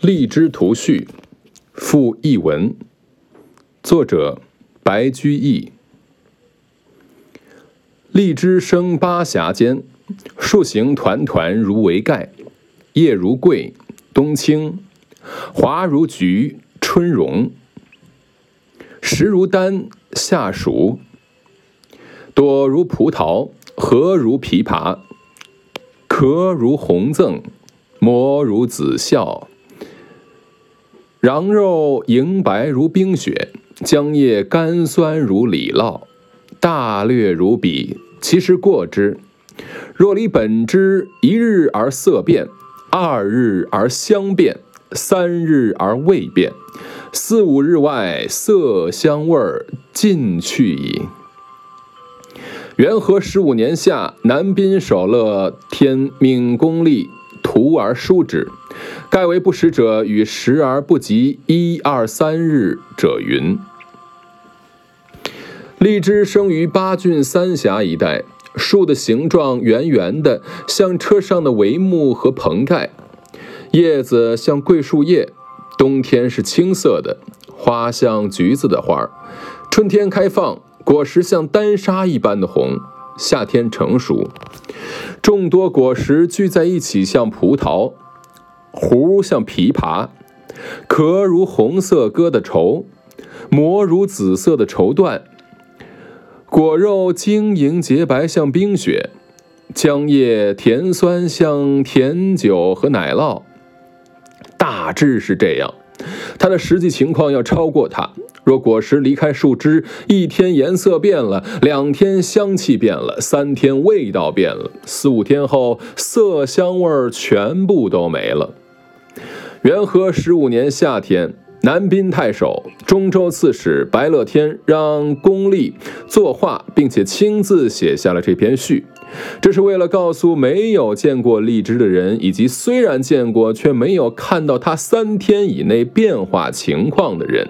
荔枝图序附译文，作者白居易。荔枝生巴峡间，树形团团如围盖，叶如桂，冬青，华如菊，春荣，实如丹，夏熟，朵如葡萄，核如枇杷，壳如红赠，膜如紫孝。瓤肉莹白如冰雪，浆液甘酸如李酪，大略如彼，其实过之。若离本之一日而色变，二日而香变，三日而味变，四五日外，色香味尽去矣。元和十五年夏，南滨守乐天命公立徒而疏之。盖为不食者与食而不及一二三日者云。荔枝生于巴郡三峡一带，树的形状圆圆的，像车上的帷幕和棚盖，叶子像桂树叶，冬天是青色的，花像橘子的花春天开放，果实像丹砂一般的红，夏天成熟，众多果实聚在一起，像葡萄。核像枇杷，壳如红色疙瘩绸，膜如紫色的绸缎，果肉晶莹洁白像冰雪，浆液甜酸像甜酒和奶酪。大致是这样，它的实际情况要超过它。若果实离开树枝，一天颜色变了，两天香气变了，三天味道变了，四五天后色香味儿全部都没了。元和十五年夏天，南滨太守、中州刺史白乐天让公立作画，并且亲自写下了这篇序。这是为了告诉没有见过荔枝的人，以及虽然见过却没有看到它三天以内变化情况的人。